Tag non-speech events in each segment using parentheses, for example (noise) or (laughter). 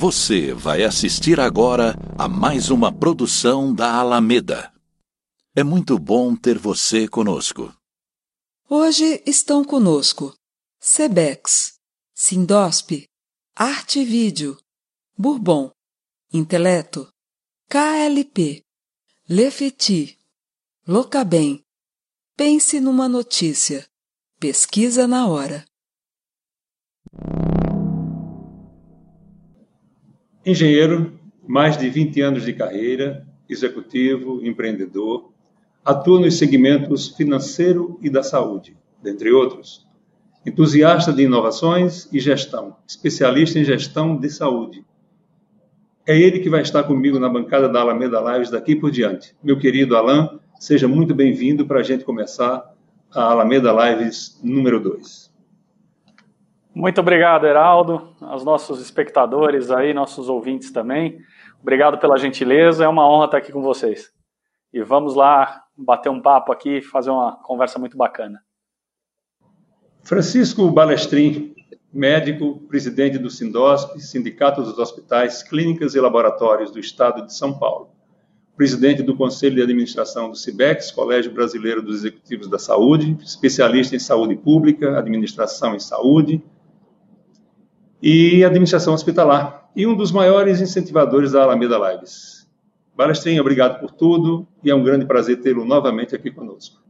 Você vai assistir agora a mais uma produção da Alameda. É muito bom ter você conosco. Hoje estão conosco Sebex, Sindosp, Arte Vídeo, Bourbon, Inteleto, KLP, Lefeti, Locabem, Pense numa notícia, pesquisa na hora. Engenheiro, mais de 20 anos de carreira, executivo, empreendedor, atua nos segmentos financeiro e da saúde, dentre outros. Entusiasta de inovações e gestão, especialista em gestão de saúde. É ele que vai estar comigo na bancada da Alameda Lives daqui por diante. Meu querido Alain, seja muito bem-vindo para a gente começar a Alameda Lives número 2. Muito obrigado, Heraldo, aos nossos espectadores aí, nossos ouvintes também. Obrigado pela gentileza, é uma honra estar aqui com vocês. E vamos lá bater um papo aqui, fazer uma conversa muito bacana. Francisco Balestrin, médico, presidente do Sindosp, Sindicato dos Hospitais, Clínicas e Laboratórios do Estado de São Paulo, presidente do Conselho de Administração do CIBEX, Colégio Brasileiro dos Executivos da Saúde, especialista em saúde pública, administração em saúde, e administração hospitalar, e um dos maiores incentivadores da Alameda Lives. Balestrin, obrigado por tudo e é um grande prazer tê-lo novamente aqui conosco.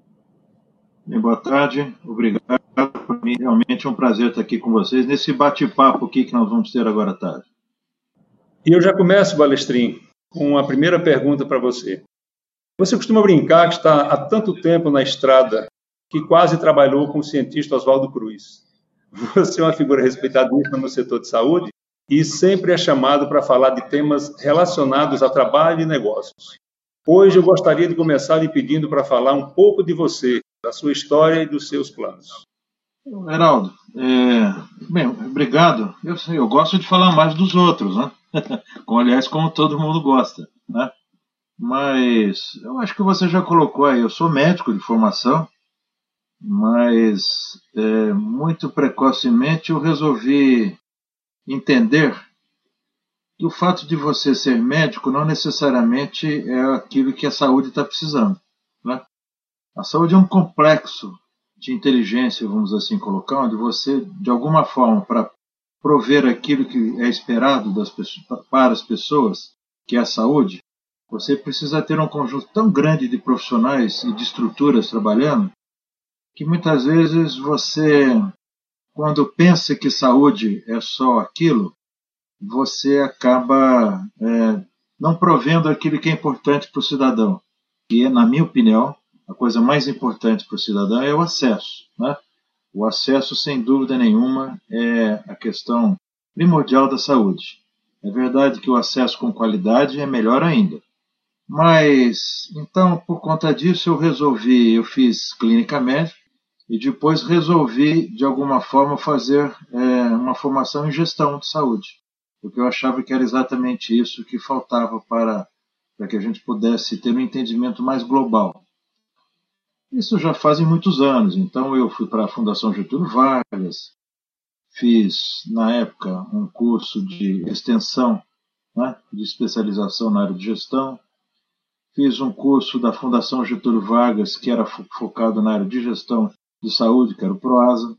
boa tarde, obrigado. Para mim, realmente é um prazer estar aqui com vocês nesse bate-papo aqui que nós vamos ter agora à tarde. E eu já começo, Balestrin, com a primeira pergunta para você. Você costuma brincar que está há tanto tempo na estrada que quase trabalhou com o cientista Oswaldo Cruz. Você é uma figura respeitadíssima no setor de saúde e sempre é chamado para falar de temas relacionados a trabalho e negócios. Hoje eu gostaria de começar lhe pedindo para falar um pouco de você, da sua história e dos seus planos. Heraldo, é, bem, obrigado. Eu, eu, gosto de falar mais dos outros, né? (laughs) como, aliás, como todo mundo gosta, né? Mas eu acho que você já colocou aí, eu sou médico de formação, mas é, muito precocemente eu resolvi entender que o fato de você ser médico não necessariamente é aquilo que a saúde está precisando. Né? A saúde é um complexo de inteligência, vamos assim colocar, onde você, de alguma forma, para prover aquilo que é esperado das pessoas, para as pessoas, que é a saúde, você precisa ter um conjunto tão grande de profissionais e de estruturas trabalhando que muitas vezes você, quando pensa que saúde é só aquilo, você acaba é, não provendo aquilo que é importante para o cidadão. E, na minha opinião, a coisa mais importante para o cidadão é o acesso. Né? O acesso, sem dúvida nenhuma, é a questão primordial da saúde. É verdade que o acesso com qualidade é melhor ainda. Mas, então, por conta disso, eu resolvi, eu fiz clínica médica, e depois resolvi, de alguma forma, fazer é, uma formação em gestão de saúde, porque eu achava que era exatamente isso que faltava para, para que a gente pudesse ter um entendimento mais global. Isso já fazem muitos anos, então eu fui para a Fundação Getúlio Vargas, fiz, na época, um curso de extensão, né, de especialização na área de gestão, fiz um curso da Fundação Getúlio Vargas, que era focado na área de gestão de saúde, que era o PROASA.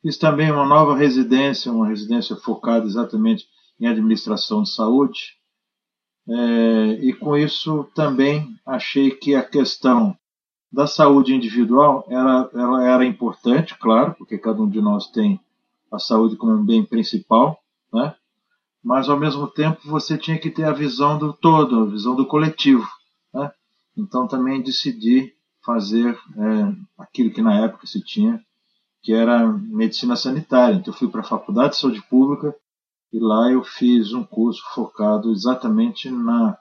Fiz também uma nova residência, uma residência focada exatamente em administração de saúde. É, e com isso também achei que a questão da saúde individual era, ela era importante, claro, porque cada um de nós tem a saúde como um bem principal, né? mas ao mesmo tempo você tinha que ter a visão do todo, a visão do coletivo. Né? Então também decidi fazer é, aquilo que na época se tinha, que era medicina sanitária. Então eu fui para a Faculdade de Saúde Pública e lá eu fiz um curso focado exatamente na,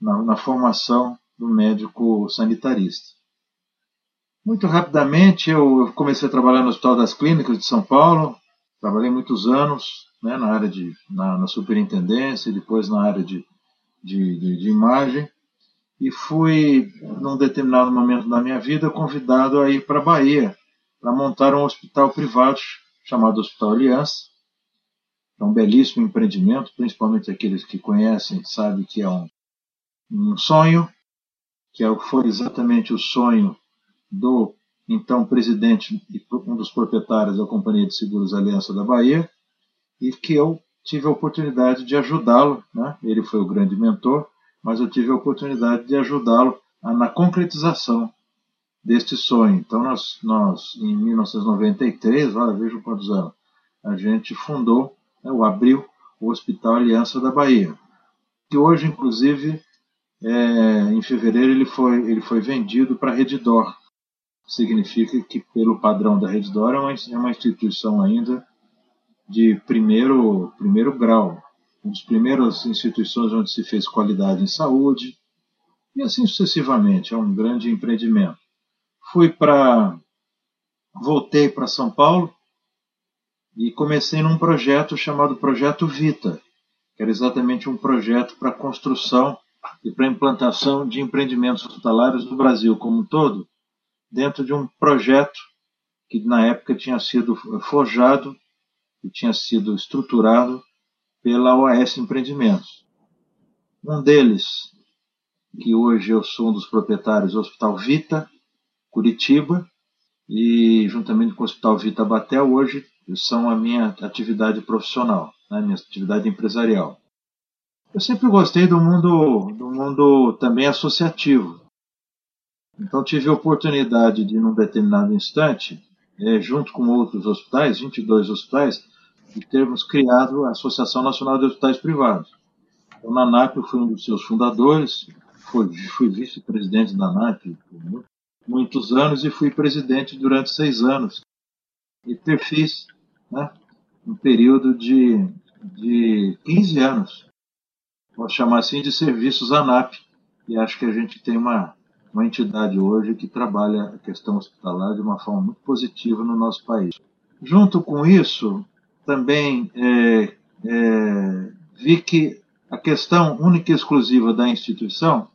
na, na formação do médico sanitarista. Muito rapidamente eu comecei a trabalhar no Hospital das Clínicas de São Paulo, trabalhei muitos anos né, na área de na, na superintendência e depois na área de, de, de, de imagem e fui, num determinado momento da minha vida, convidado a ir para a Bahia para montar um hospital privado chamado Hospital Aliança. É um belíssimo empreendimento, principalmente aqueles que conhecem sabem que é um, um sonho, que é foi exatamente o sonho do então presidente e um dos proprietários da Companhia de Seguros Aliança da Bahia, e que eu tive a oportunidade de ajudá-lo. Né? Ele foi o grande mentor, mas eu tive a oportunidade de ajudá-lo na concretização deste sonho. Então, nós, nós em 1993, olha, vejam quantos anos, a gente fundou, né, ou abriu, o Hospital Aliança da Bahia, que hoje, inclusive, é, em fevereiro, ele foi, ele foi vendido para a Reddor. Significa que, pelo padrão da Reddor, é uma, é uma instituição ainda de primeiro, primeiro grau, uma das primeiras instituições onde se fez qualidade em saúde, e assim sucessivamente. É um grande empreendimento. Fui para. Voltei para São Paulo e comecei num projeto chamado Projeto Vita, que era exatamente um projeto para construção e para implantação de empreendimentos hospitalares no Brasil como um todo, dentro de um projeto que na época tinha sido forjado e tinha sido estruturado pela OAS Empreendimentos. Um deles, que hoje eu sou um dos proprietários do Hospital Vita, Curitiba, e juntamente com o Hospital Vita Batel, hoje são a minha atividade profissional, né, minha atividade empresarial. Eu sempre gostei do mundo, do mundo também associativo. Então tive a oportunidade de, num determinado instante, é, junto com outros hospitais, 22 hospitais, de termos criado a Associação Nacional de Hospitais Privados. Então, na eu fui um dos seus fundadores, fui, fui vice-presidente da ANAP por muitos anos e fui presidente durante seis anos. E ter fiz né, um período de, de 15 anos, posso chamar assim, de serviços ANAP. E acho que a gente tem uma, uma entidade hoje que trabalha a questão hospitalar de uma forma muito positiva no nosso país. Junto com isso, também é, é, vi que a questão única e exclusiva da instituição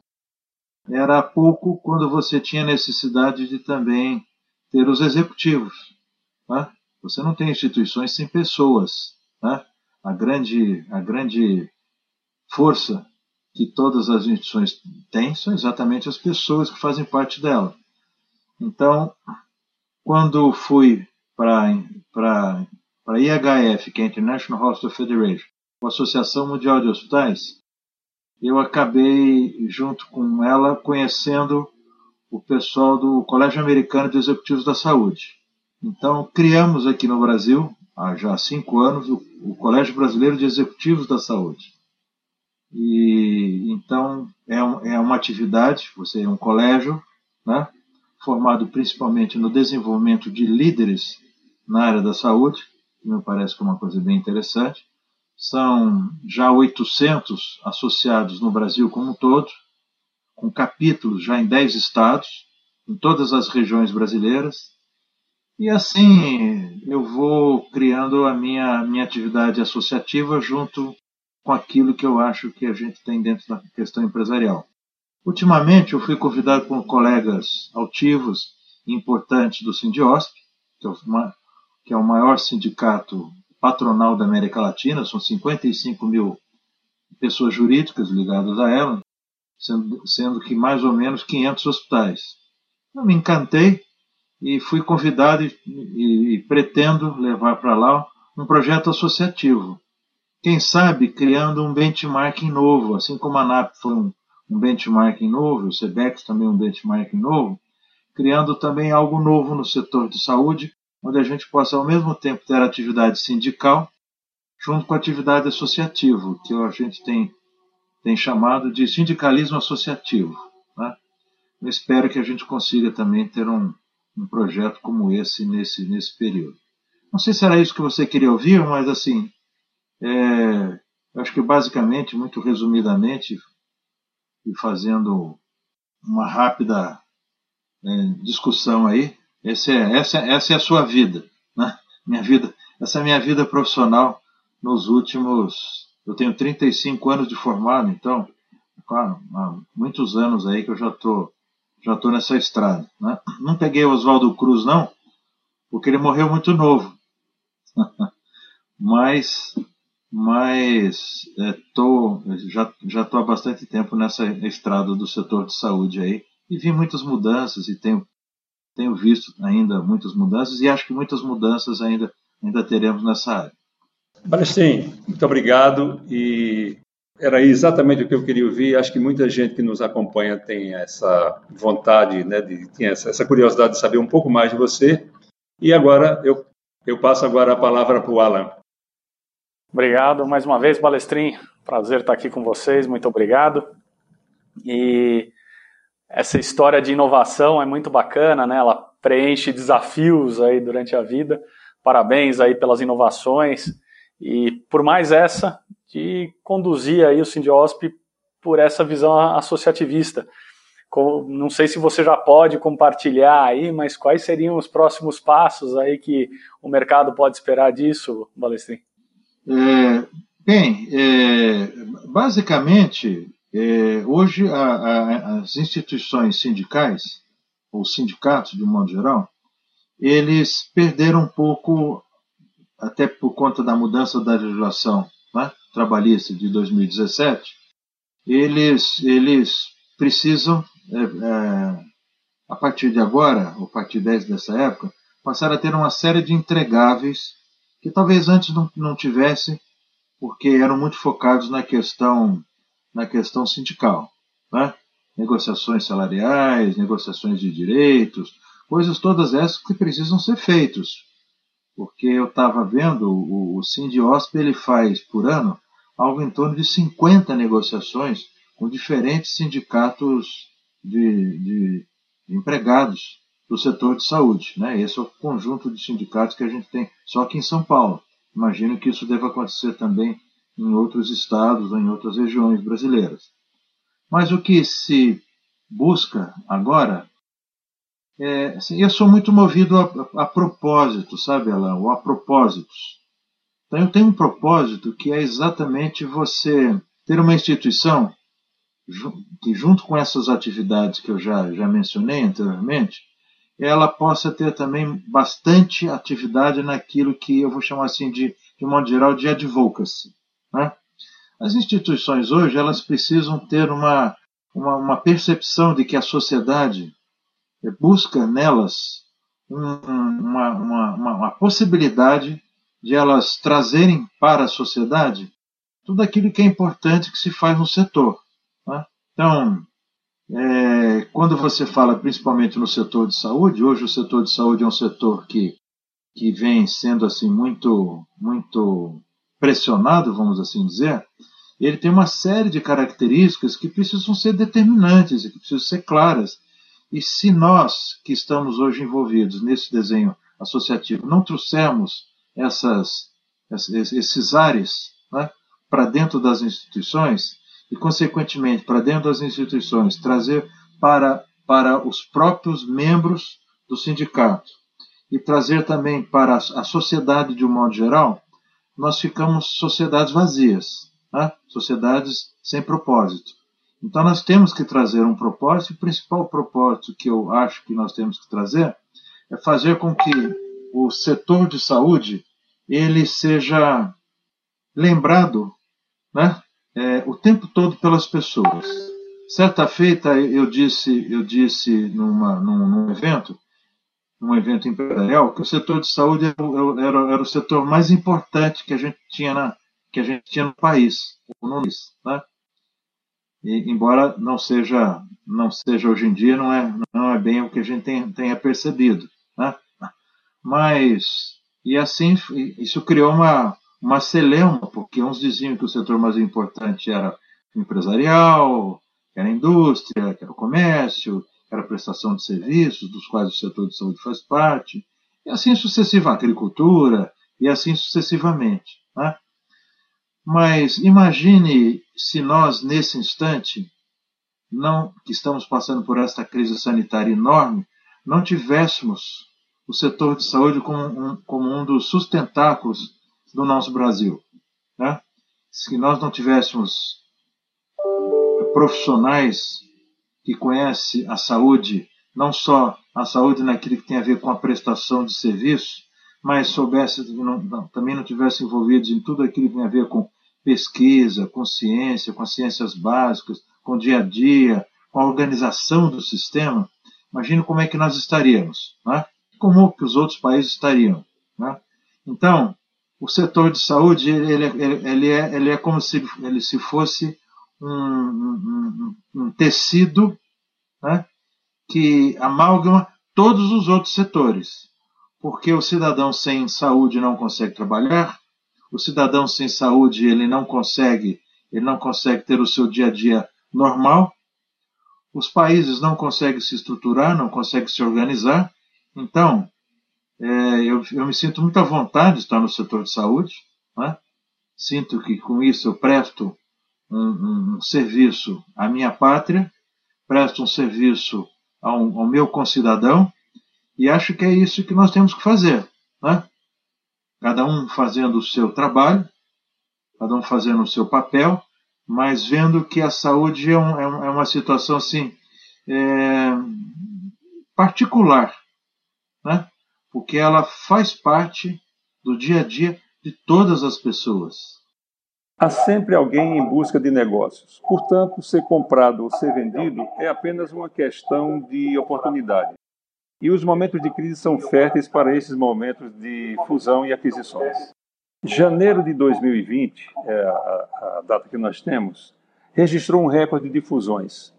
era pouco quando você tinha necessidade de também ter os executivos. Né? Você não tem instituições sem pessoas. Né? A, grande, a grande força que todas as instituições têm são exatamente as pessoas que fazem parte dela. Então, quando fui para a IHF, que é a International Hospital Federation, a Associação Mundial de Hospitais, eu acabei, junto com ela, conhecendo o pessoal do Colégio Americano de Executivos da Saúde. Então, criamos aqui no Brasil, há já cinco anos, o, o Colégio Brasileiro de Executivos da Saúde. E então é, um, é uma atividade, você é um colégio, né, formado principalmente no desenvolvimento de líderes na área da saúde, me parece que é uma coisa bem interessante. São já 800 associados no Brasil como um todo, com capítulos já em 10 estados, em todas as regiões brasileiras. E assim eu vou criando a minha, minha atividade associativa junto com aquilo que eu acho que a gente tem dentro da questão empresarial. Ultimamente eu fui convidado por colegas altivos e importantes do Sindiosp, que é que é o maior sindicato patronal da América Latina, são 55 mil pessoas jurídicas ligadas a ela, sendo, sendo que mais ou menos 500 hospitais. Eu me encantei e fui convidado e, e, e pretendo levar para lá um projeto associativo. Quem sabe criando um benchmarking novo, assim como a NAP foi um, um benchmarking novo, o SEBEX também um benchmarking novo, criando também algo novo no setor de saúde, onde a gente possa ao mesmo tempo ter atividade sindical junto com a atividade associativa, que a gente tem, tem chamado de sindicalismo associativo. Né? Eu espero que a gente consiga também ter um, um projeto como esse nesse, nesse período. Não sei se era isso que você queria ouvir, mas assim, é, acho que basicamente, muito resumidamente, e fazendo uma rápida é, discussão aí, esse é, essa, essa é a sua vida, né? Minha vida, essa é a minha vida profissional nos últimos. Eu tenho 35 anos de formado, então, há muitos anos aí que eu já estou já tô nessa estrada. Né? Não peguei o Oswaldo Cruz, não, porque ele morreu muito novo. (laughs) Mas mas é, tô, já já estou há bastante tempo nessa estrada do setor de saúde aí e vi muitas mudanças e tenho tenho visto ainda muitas mudanças e acho que muitas mudanças ainda ainda teremos nessa área. Balestrin, muito obrigado e era exatamente o que eu queria ouvir. Acho que muita gente que nos acompanha tem essa vontade, né, de, tem essa, essa curiosidade de saber um pouco mais de você. E agora eu, eu passo agora a palavra para o Alan. Obrigado mais uma vez, Balestrin. Prazer estar aqui com vocês. Muito obrigado. E essa história de inovação é muito bacana, né? Ela preenche desafios aí durante a vida. Parabéns aí pelas inovações e por mais essa de conduzir aí o Sindiosp por essa visão associativista. Não sei se você já pode compartilhar aí, mas quais seriam os próximos passos aí que o mercado pode esperar disso, Balestrin? É, bem, é, basicamente, é, hoje a, a, as instituições sindicais, ou sindicatos de um modo geral, eles perderam um pouco, até por conta da mudança da legislação né, trabalhista de 2017, eles, eles precisam, é, é, a partir de agora, ou a partir dessa época, passar a ter uma série de entregáveis que talvez antes não, não tivesse, porque eram muito focados na questão, na questão sindical. Né? Negociações salariais, negociações de direitos, coisas todas essas que precisam ser feitos. Porque eu estava vendo, o, o ele faz por ano algo em torno de 50 negociações com diferentes sindicatos de, de, empregados do setor de saúde. Né? Esse é o conjunto de sindicatos que a gente tem só aqui em São Paulo. Imagino que isso deva acontecer também em outros estados ou em outras regiões brasileiras. Mas o que se busca agora é, assim, eu sou muito movido a, a, propósito, sabe, Alain, ou a propósitos. Então eu tenho um propósito que é exatamente você ter uma instituição que junto com essas atividades que eu já, já mencionei anteriormente, ela possa ter também bastante atividade naquilo que eu vou chamar assim de, de modo geral, de advocacy. Né? As instituições hoje elas precisam ter uma, uma, uma percepção de que a sociedade busca nelas uma, uma, uma, possibilidade de elas trazerem para a sociedade tudo aquilo que é importante que se faz no setor. Né? Então, é, quando você fala principalmente no setor de saúde, hoje o setor de saúde é um setor que, que vem sendo assim muito, muito pressionado, vamos assim dizer, ele tem uma série de características que precisam ser determinantes e que precisam ser claras. E se nós, que estamos hoje envolvidos nesse desenho associativo, não trouxermos essas, esses ares né, para dentro das instituições, e, consequentemente, para dentro das instituições, trazer para, para os próprios membros do sindicato e trazer também para a sociedade de um modo geral, nós ficamos sociedades vazias, né? sociedades sem propósito. Então nós temos que trazer um propósito, e o principal propósito que eu acho que nós temos que trazer é fazer com que o setor de saúde ele seja lembrado né, é, o tempo todo pelas pessoas. Certa feita eu disse, eu disse numa, num, num evento, num evento empresarial, que o setor de saúde era, era, era, o setor mais importante que a gente tinha, na, que a gente tinha no país, no país né? E, embora não seja não seja hoje em dia não é não é bem o que a gente tem, tenha percebido né? mas e assim isso criou uma uma celeuma porque uns diziam que o setor mais importante era empresarial era a indústria que era o comércio era a prestação de serviços dos quais o setor de saúde faz parte e assim sucessiva a agricultura e assim sucessivamente né? Mas imagine se nós, nesse instante, não que estamos passando por esta crise sanitária enorme, não tivéssemos o setor de saúde como um, como um dos sustentáculos do nosso Brasil. Né? Se nós não tivéssemos profissionais que conhecem a saúde, não só a saúde naquilo que tem a ver com a prestação de serviço, mas soubesse, não, também não tivessem envolvidos em tudo aquilo que tem a ver com pesquisa, com ciência, com as ciências básicas, com o dia a dia, com a organização do sistema, imagine como é que nós estaríamos, né? como que os outros países estariam. Né? Então, o setor de saúde ele, ele, ele, é, ele é como se ele se fosse um, um, um tecido né, que amalgama todos os outros setores. Porque o cidadão sem saúde não consegue trabalhar, o cidadão sem saúde ele não consegue, ele não consegue ter o seu dia a dia normal. Os países não conseguem se estruturar, não conseguem se organizar. Então, é, eu, eu, me sinto muito à vontade de estar no setor de saúde. Né? Sinto que com isso eu presto um, um, serviço à minha pátria, presto um serviço ao, ao meu concidadão e acho que é isso que nós temos que fazer. Né? cada um fazendo o seu trabalho, cada um fazendo o seu papel, mas vendo que a saúde é, um, é, é uma situação assim é, particular, né? porque ela faz parte do dia a dia de todas as pessoas. Há sempre alguém em busca de negócios. Portanto, ser comprado ou ser vendido é apenas uma questão de oportunidade. E os momentos de crise são férteis para esses momentos de fusão e aquisições. Janeiro de 2020, é a, a data que nós temos, registrou um recorde de fusões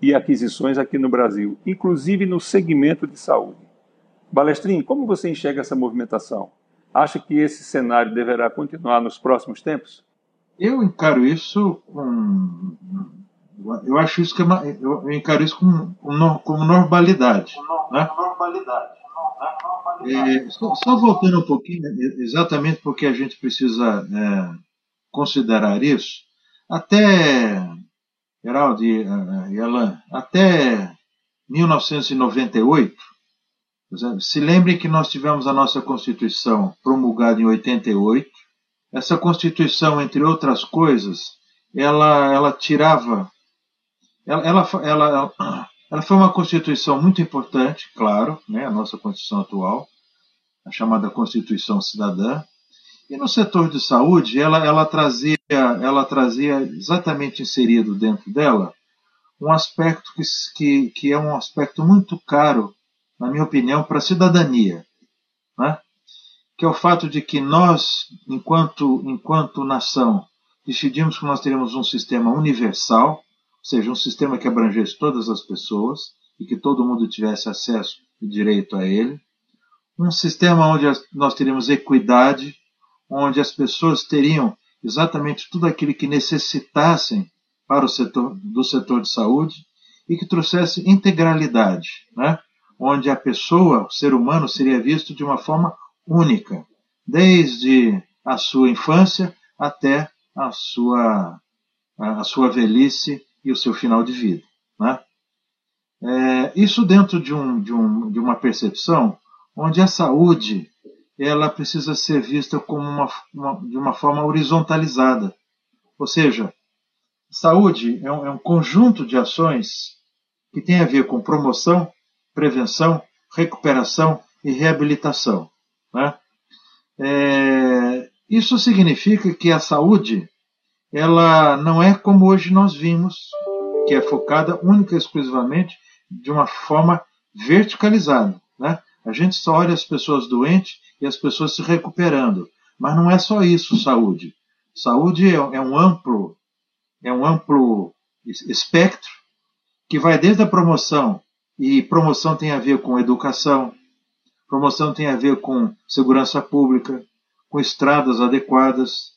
e aquisições aqui no Brasil, inclusive no segmento de saúde. Balestrin, como você enxerga essa movimentação? Acha que esse cenário deverá continuar nos próximos tempos? Eu encaro isso com eu acho isso que é uma, eu encaro isso como, como normalidade. Né? É, só, só, voltando um pouquinho, é, exatamente porque a gente precisa é, considerar isso, até, Geraldo e Alain, até 1998, se lembrem que nós tivemos a nossa Constituição promulgada em 88. Essa Constituição, entre outras coisas, ela, ela tirava ela, ela, ela, ela foi uma constituição muito importante, claro, né, a nossa constituição atual, a chamada Constituição Cidadã. E no setor de saúde, ela, ela, trazia, ela trazia exatamente inserido dentro dela um aspecto que, que, que é um aspecto muito caro, na minha opinião, para a cidadania, né? Que é o fato de que nós, enquanto, enquanto nação, decidimos que nós teremos um sistema universal, seja, um sistema que abrangesse todas as pessoas e que todo mundo tivesse acesso e direito a ele. Um sistema onde nós teríamos equidade, onde as pessoas teriam exatamente tudo aquilo que necessitassem para o setor do setor de saúde e que trouxesse integralidade, né? onde a pessoa, o ser humano, seria visto de uma forma única, desde a sua infância até a sua, a sua velhice e o seu final de vida. Né? É, isso dentro de, um, de, um, de uma percepção onde a saúde ela precisa ser vista como uma, uma, de uma forma horizontalizada. Ou seja, saúde é um, é um conjunto de ações que tem a ver com promoção, prevenção, recuperação e reabilitação. Né? É, isso significa que a saúde ela não é como hoje nós vimos, que é focada única e exclusivamente de uma forma verticalizada. Né? A gente só olha as pessoas doentes e as pessoas se recuperando. Mas não é só isso, saúde. Saúde é, é um amplo, é um amplo espectro que vai desde a promoção, e promoção tem a ver com educação, promoção tem a ver com segurança pública, com estradas adequadas,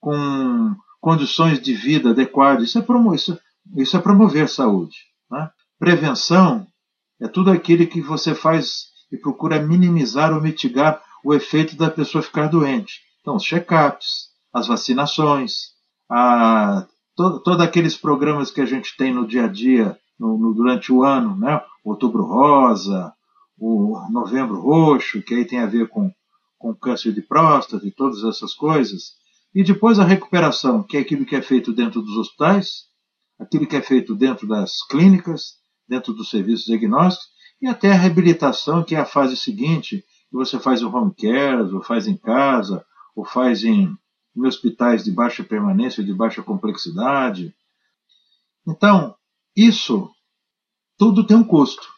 com condições de vida adequadas. Isso é, promo isso, isso é promover saúde. Né? Prevenção é tudo aquilo que você faz e procura minimizar ou mitigar o efeito da pessoa ficar doente. Então, os check-ups, as vacinações, a, to, todos aqueles programas que a gente tem no dia a dia, no, no, durante o ano, né? Outubro Rosa, o Novembro Roxo, que aí tem a ver com, com câncer de próstata e todas essas coisas, e depois a recuperação, que é aquilo que é feito dentro dos hospitais, aquilo que é feito dentro das clínicas, dentro dos serviços diagnósticos, e até a reabilitação, que é a fase seguinte, que você faz o home care, ou faz em casa, ou faz em, em hospitais de baixa permanência, de baixa complexidade. Então, isso tudo tem um custo.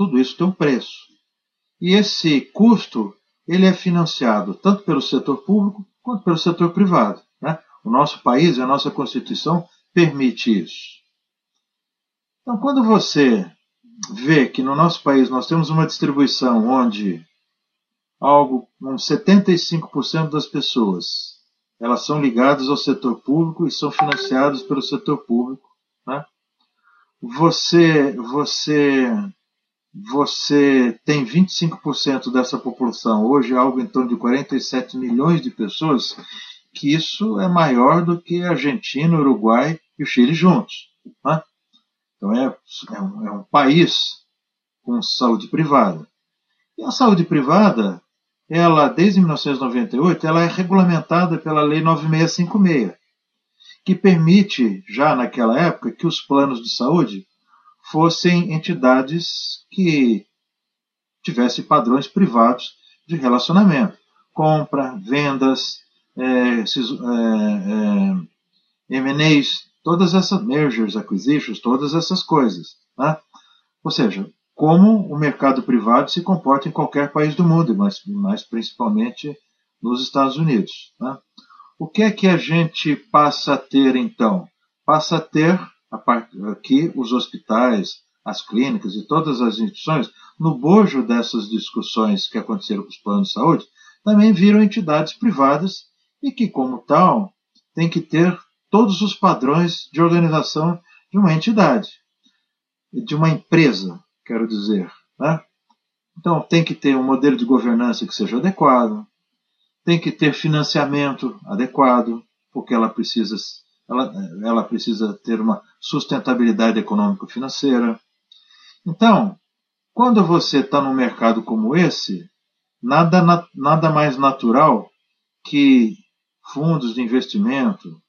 Tudo isso tem um preço. E esse custo ele é financiado tanto pelo setor público quanto pelo setor privado. Né? O nosso país, a nossa Constituição permite isso. Então, quando você vê que no nosso país nós temos uma distribuição onde algo, uns 75% das pessoas elas são ligadas ao setor público e são financiadas pelo setor público, né? Você, você, você tem 25% dessa população hoje, algo em torno de 47 milhões de pessoas, que isso é maior do que Argentina, Uruguai e o Chile juntos. Né? Então é, é, um, é um país com saúde privada. E a saúde privada, ela desde 1998, ela é regulamentada pela Lei 9656, que permite, já naquela época, que os planos de saúde fossem entidades que tivessem padrões privados de relacionamento, compra, vendas, é, é, é, M&As, todas essas mergers, acquisitions, todas essas coisas. Né? Ou seja, como o mercado privado se comporta em qualquer país do mundo, mas, mas principalmente nos Estados Unidos. Né? O que é que a gente passa a ter então? Passa a ter aqui os hospitais, as clínicas e todas as instituições, no bojo dessas discussões que aconteceram com os planos de saúde, também viram entidades privadas e que, como tal, tem que ter todos os padrões de organização de uma entidade, de uma empresa, quero dizer. Né? Então, tem que ter um modelo de governança que seja adequado, tem que ter financiamento adequado, porque ela precisa, ela, ela precisa ter uma sustentabilidade econômico-financeira. Então, quando você está num mercado como esse, nada, nada mais natural que fundos de investimento,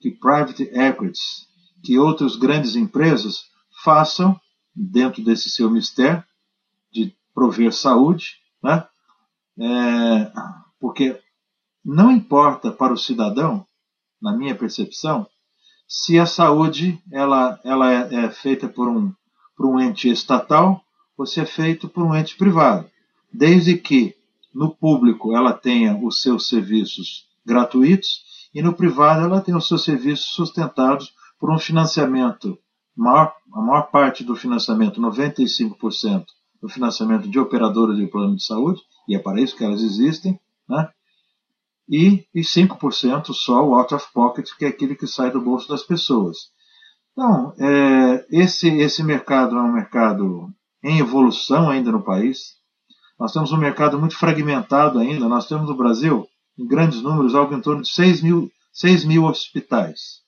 que private equities, que outras grandes empresas façam dentro desse seu mistério de prover saúde, né? É, porque não importa para o cidadão, na minha percepção, se a saúde ela, ela é, é feita por um, por um ente estatal ou se é feito por um ente privado, desde que no público ela tenha os seus serviços gratuitos e no privado ela tem os seus serviços sustentados por um financiamento, maior, a maior parte do financiamento, 95% do financiamento de operadoras de plano de saúde, e é para isso que elas existem, né? E, e 5% só o out of pocket, que é aquele que sai do bolso das pessoas. Então, é, esse, esse mercado é um mercado em evolução ainda no país. Nós temos um mercado muito fragmentado ainda. Nós temos no Brasil em grandes números, algo em torno de 6 mil, 6 mil hospitais.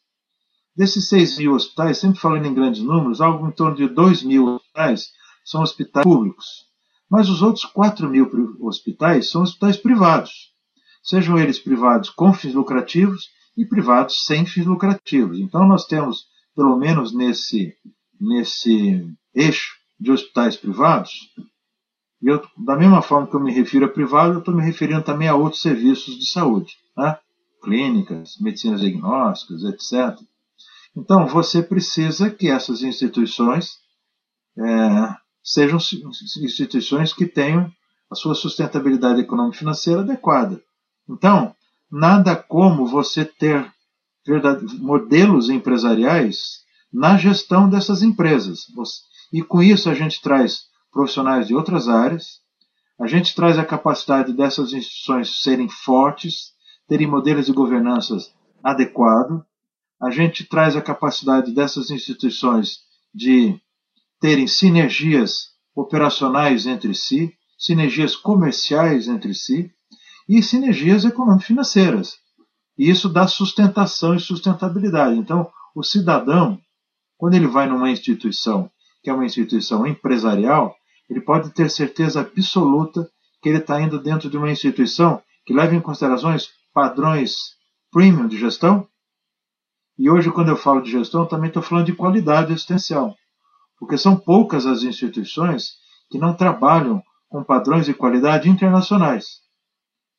Desses 6 mil hospitais, sempre falando em grandes números, algo em torno de 2 mil hospitais são hospitais públicos. Mas os outros 4 mil hospitais são hospitais privados. Sejam eles privados com fins lucrativos e privados sem fins lucrativos. Então nós temos, pelo menos nesse, nesse eixo de hospitais privados, e eu, da mesma forma que eu me refiro a privado, eu estou me referindo também a outros serviços de saúde, né? clínicas, medicinas diagnósticas, etc. Então, você precisa que essas instituições é, sejam instituições que tenham a sua sustentabilidade econômico-financeira adequada. Então, nada como você ter modelos empresariais na gestão dessas empresas. E com isso a gente traz profissionais de outras áreas. A gente traz a capacidade dessas instituições serem fortes, terem modelos de governança adequados. A gente traz a capacidade dessas instituições de terem sinergias operacionais entre si, sinergias comerciais entre si e sinergias econômico-financeiras. E isso dá sustentação e sustentabilidade. Então, o cidadão, quando ele vai numa instituição que é uma instituição empresarial, ele pode ter certeza absoluta que ele está indo dentro de uma instituição que leva em considerações padrões premium de gestão. E hoje, quando eu falo de gestão, também estou falando de qualidade assistencial, porque são poucas as instituições que não trabalham com padrões de qualidade internacionais,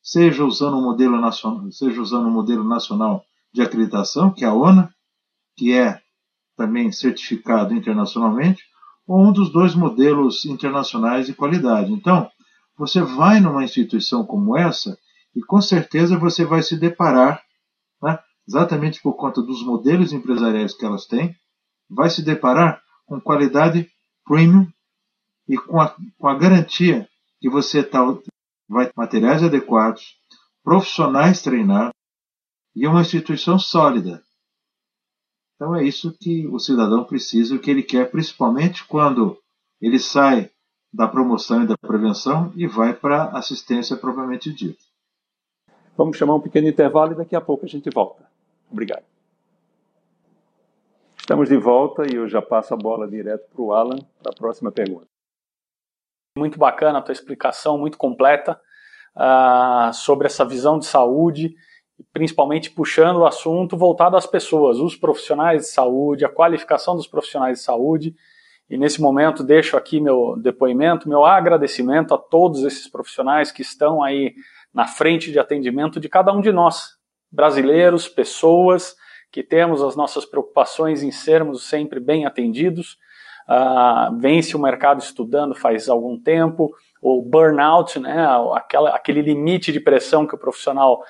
seja usando um modelo nacional, seja usando um modelo nacional de acreditação, que é a ONA, que é também certificado internacionalmente, ou um dos dois modelos internacionais de qualidade. Então, você vai numa instituição como essa e com certeza você vai se deparar, né, exatamente por conta dos modelos empresariais que elas têm, vai se deparar com qualidade premium e com a, com a garantia que você tá, ter materiais adequados, profissionais treinados e uma instituição sólida. Então é isso que o cidadão precisa, o que ele quer, principalmente quando ele sai da promoção e da prevenção e vai para a assistência propriamente dita. Vamos chamar um pequeno intervalo e daqui a pouco a gente volta. Obrigado. Estamos de volta e eu já passo a bola direto para o Alan para a próxima pergunta. Muito bacana a tua explicação, muito completa uh, sobre essa visão de saúde, principalmente puxando o assunto voltado às pessoas, os profissionais de saúde, a qualificação dos profissionais de saúde. E nesse momento deixo aqui meu depoimento, meu agradecimento a todos esses profissionais que estão aí na frente de atendimento de cada um de nós, brasileiros, pessoas que temos as nossas preocupações em sermos sempre bem atendidos. Uh, vence o mercado estudando faz algum tempo, ou burnout, né, aquela, aquele limite de pressão que o profissional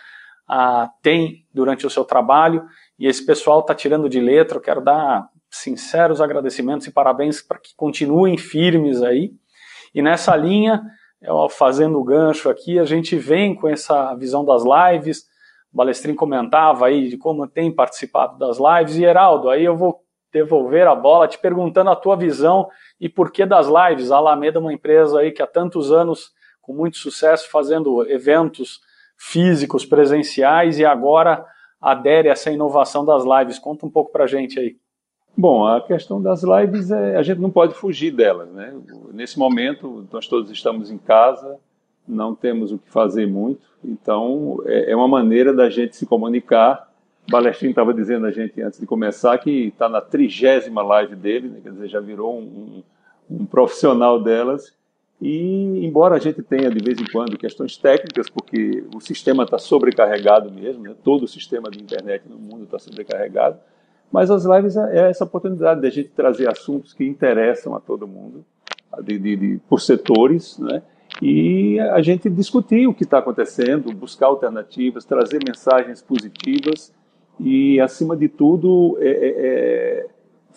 uh, tem durante o seu trabalho, e esse pessoal está tirando de letra. Eu quero dar sinceros agradecimentos e parabéns para que continuem firmes aí. E nessa linha, eu, fazendo o gancho aqui, a gente vem com essa visão das lives. O Balestrin comentava aí de como tem participado das lives. E Heraldo, aí eu vou devolver a bola te perguntando a tua visão e por que das lives. A Alameda é uma empresa aí que há tantos anos, com muito sucesso, fazendo eventos físicos, presenciais e agora adere a essa inovação das lives. Conta um pouco para gente aí. Bom, a questão das lives, é, a gente não pode fugir delas. Né? Nesse momento, nós todos estamos em casa, não temos o que fazer muito, então é, é uma maneira da gente se comunicar. Balestrin estava dizendo a gente antes de começar que está na trigésima live dele, né? quer dizer, já virou um, um, um profissional delas. E embora a gente tenha de vez em quando questões técnicas, porque o sistema está sobrecarregado mesmo, né? todo o sistema de internet no mundo está sobrecarregado, mas as lives é, é essa oportunidade de a gente trazer assuntos que interessam a todo mundo, de, de, de por setores, né? e a gente discutir o que está acontecendo, buscar alternativas, trazer mensagens positivas e, acima de tudo, é, é, é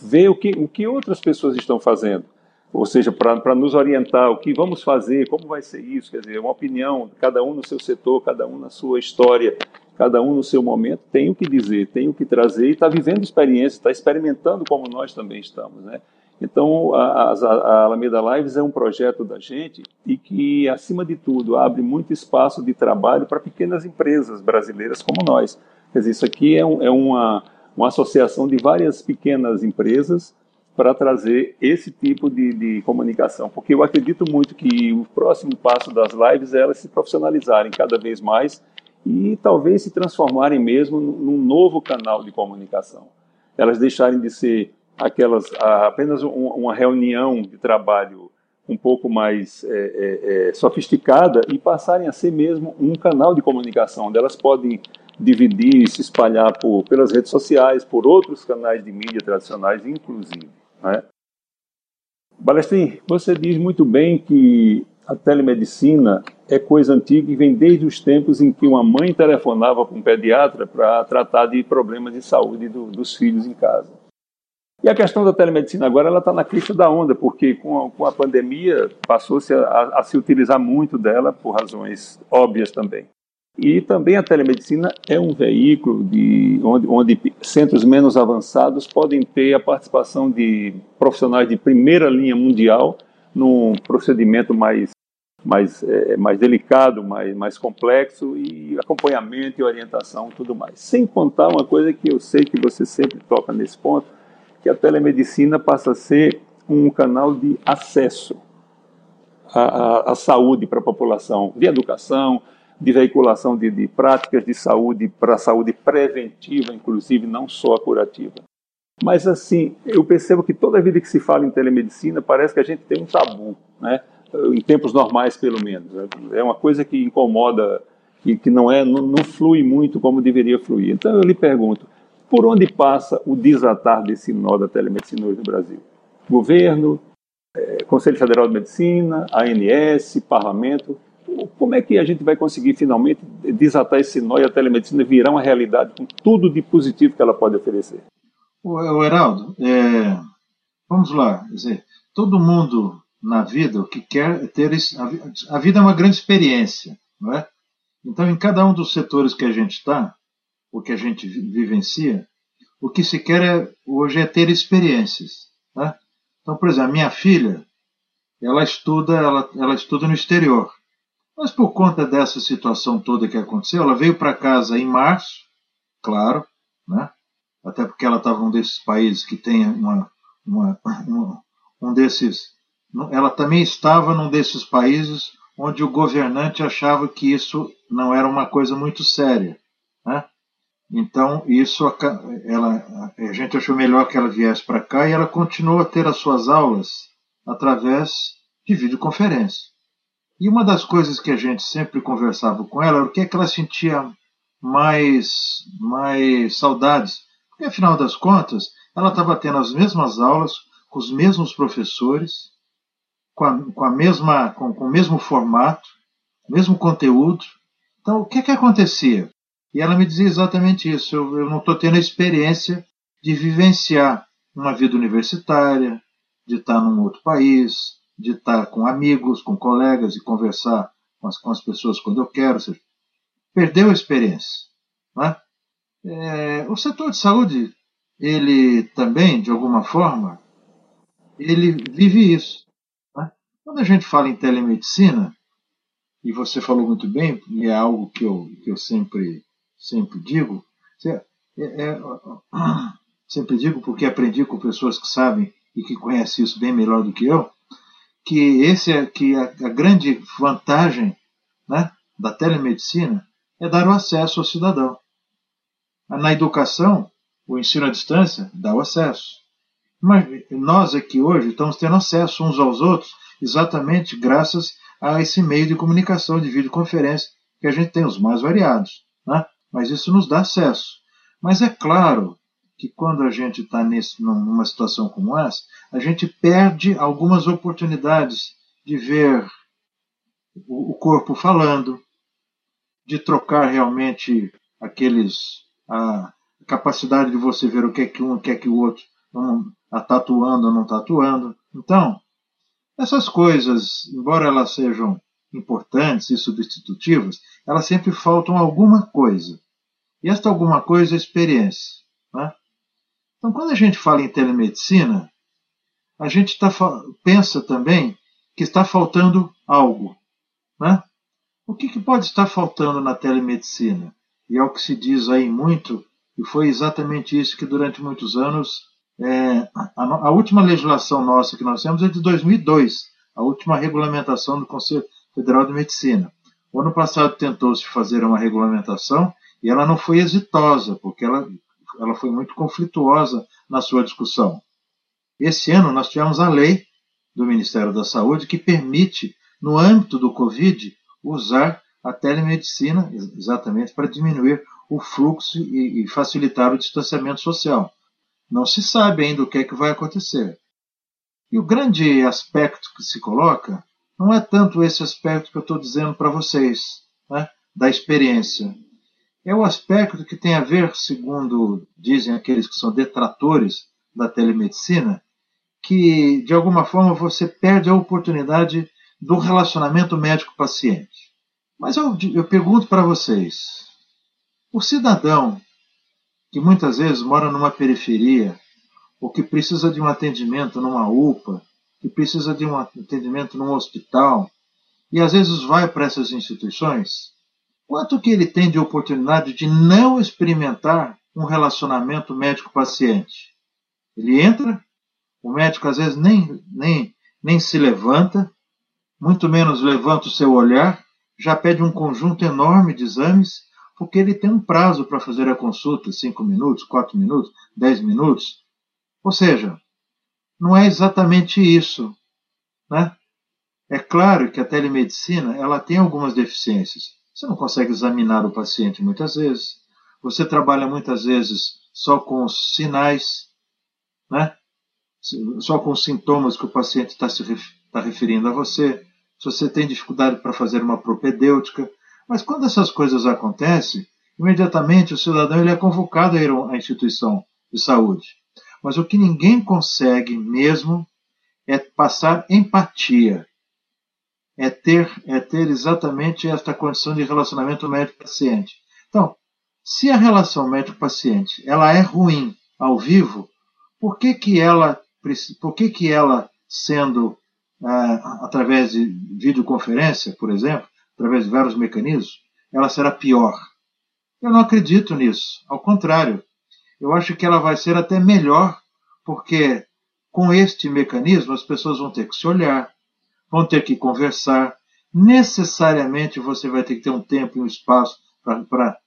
ver o que, o que outras pessoas estão fazendo. Ou seja, para nos orientar o que vamos fazer, como vai ser isso, quer dizer, uma opinião, cada um no seu setor, cada um na sua história, cada um no seu momento tem o que dizer, tem o que trazer e está vivendo experiência, está experimentando como nós também estamos, né? Então, a, a, Alameda Lives é um projeto da gente e que, acima de tudo, abre muito espaço de trabalho para pequenas empresas brasileiras como nós. Quer dizer, isso aqui é, um, é uma, uma associação de várias pequenas empresas para trazer esse tipo de, de, comunicação, porque eu acredito muito que o próximo passo das lives é elas se profissionalizarem cada vez mais e talvez se transformarem mesmo num novo canal de comunicação. Elas deixarem de ser aquelas apenas uma reunião de trabalho um pouco mais é, é, é, sofisticada e passarem a ser mesmo um canal de comunicação, onde elas podem dividir e se espalhar por, pelas redes sociais, por outros canais de mídia tradicionais, inclusive. Né? Balestrin, você diz muito bem que a telemedicina é coisa antiga e vem desde os tempos em que uma mãe telefonava para um pediatra para tratar de problemas de saúde do, dos filhos em casa. E a questão da telemedicina agora ela está na crista da onda, porque com a, com a pandemia passou-se a, a, se utilizar muito dela por razões óbvias também. E também a telemedicina é um veículo de, onde, onde centros menos avançados podem ter a participação de profissionais de primeira linha mundial num procedimento mais mais, é, mais delicado, mais, mais complexo e acompanhamento e orientação tudo mais. Sem contar uma coisa que eu sei que você sempre toca nesse ponto, que a telemedicina passa a ser um canal de acesso à, à, à saúde para a população, de educação, de veiculação de, de práticas de saúde para a saúde preventiva, inclusive, não só a curativa. Mas assim, eu percebo que toda vida que se fala em telemedicina parece que a gente tem um tabu, né? em tempos normais, pelo menos. É uma coisa que incomoda, que, que não, é, não, não flui muito como deveria fluir. Então eu lhe pergunto, por onde passa o desatar desse nó da telemedicina hoje no Brasil? Governo, é, Conselho Federal de Medicina, ANS, Parlamento. Como é que a gente vai conseguir finalmente desatar esse nó e a telemedicina virar uma realidade com tudo de positivo que ela pode oferecer? O Heraldo, é, vamos lá, dizer, todo mundo na vida o que quer ter a vida é uma grande experiência, não é? Então, em cada um dos setores que a gente está, o que a gente vivencia, o que se quer é, hoje é ter experiências. Né? Então, por exemplo, a minha filha, ela estuda, ela, ela estuda no exterior. Mas por conta dessa situação toda que aconteceu, ela veio para casa em março, claro, né? até porque ela estava num desses países que tem uma, uma, uma, um desses. Ela também estava num desses países onde o governante achava que isso não era uma coisa muito séria. Né? Então, isso ela, a gente achou melhor que ela viesse para cá e ela continuou a ter as suas aulas através de videoconferência. E uma das coisas que a gente sempre conversava com ela era o que, é que ela sentia mais, mais saudades. Porque, afinal das contas, ela estava tendo as mesmas aulas, com os mesmos professores, com, a, com, a mesma, com, com o mesmo formato, mesmo conteúdo. Então, o que, é que acontecia? E ela me dizia exatamente isso. Eu, eu não estou tendo a experiência de vivenciar uma vida universitária, de estar num outro país, de estar com amigos, com colegas e conversar com as, com as pessoas quando eu quero. Seja, perdeu a experiência. É? É, o setor de saúde, ele também, de alguma forma, ele vive isso. É? Quando a gente fala em telemedicina, e você falou muito bem, e é algo que eu, que eu sempre sempre digo, é, é, (coughs) sempre digo porque aprendi com pessoas que sabem e que conhecem isso bem melhor do que eu, que esse é que a, a grande vantagem né, da telemedicina é dar o acesso ao cidadão. Na educação, o ensino à distância dá o acesso. Mas nós aqui hoje estamos tendo acesso uns aos outros exatamente graças a esse meio de comunicação, de videoconferência, que a gente tem os mais variados. Né? mas isso nos dá acesso. Mas é claro que quando a gente está numa situação como essa, a gente perde algumas oportunidades de ver o, corpo falando, de trocar realmente aqueles a capacidade de você ver o que é que um, o que é que o outro está tatuando ou não está tatuando. Então, essas coisas, embora elas sejam importantes e substitutivas, elas sempre faltam alguma coisa. E esta alguma coisa é experiência. Né? Então, quando a gente fala em telemedicina, a gente tá, pensa também que está faltando algo. Né? O que, que pode estar faltando na telemedicina? E é o que se diz aí muito, e foi exatamente isso que durante muitos anos. É, a, a, última legislação nossa que nós temos é de 2002, a última regulamentação do Conselho Federal de Medicina. O ano passado tentou-se fazer uma regulamentação e ela não foi exitosa, porque ela, ela foi muito conflituosa na sua discussão. Esse ano nós tivemos a lei do Ministério da Saúde que permite, no âmbito do Covid, usar a telemedicina exatamente para diminuir o fluxo e, facilitar o distanciamento social. Não se sabe ainda o que é que vai acontecer. E o grande aspecto que se coloca não é tanto esse aspecto que eu estou dizendo para vocês, né, da experiência, é o aspecto que tem a ver, segundo dizem aqueles que são detratores da telemedicina, que de alguma forma você perde a oportunidade do relacionamento médico-paciente. Mas eu, eu pergunto para vocês: o cidadão que muitas vezes mora numa periferia, ou que precisa de um atendimento numa UPA, que precisa de um atendimento num hospital, e às vezes vai para essas instituições, Quanto que ele tem de oportunidade de não experimentar um relacionamento médico-paciente? Ele entra, o médico às vezes nem, nem, nem se levanta, muito menos levanta o seu olhar, já pede um conjunto enorme de exames, porque ele tem um prazo para fazer a consulta, cinco minutos, quatro minutos, dez minutos. Ou seja, não é exatamente isso. Né? É claro que a telemedicina ela tem algumas deficiências. Você não consegue examinar o paciente muitas vezes. Você trabalha muitas vezes só com os sinais, né? só com os sintomas que o paciente está se está referindo a você. Se você tem dificuldade para fazer uma propedêutica. Mas quando essas coisas acontecem, imediatamente o cidadão ele é convocado a ir à instituição de saúde. Mas o que ninguém consegue mesmo é passar empatia é ter, é ter exatamente esta condição de relacionamento médico-paciente. Então, se a relação médico-paciente ela é ruim ao vivo, por que que ela, por que que ela sendo ah, através de videoconferência, por exemplo, através de vários mecanismos, ela será pior? Eu não acredito nisso. Ao contrário, eu acho que ela vai ser até melhor, porque com este mecanismo as pessoas vão ter que se olhar, vão ter que conversar. Necessariamente você vai ter que ter um tempo e um espaço para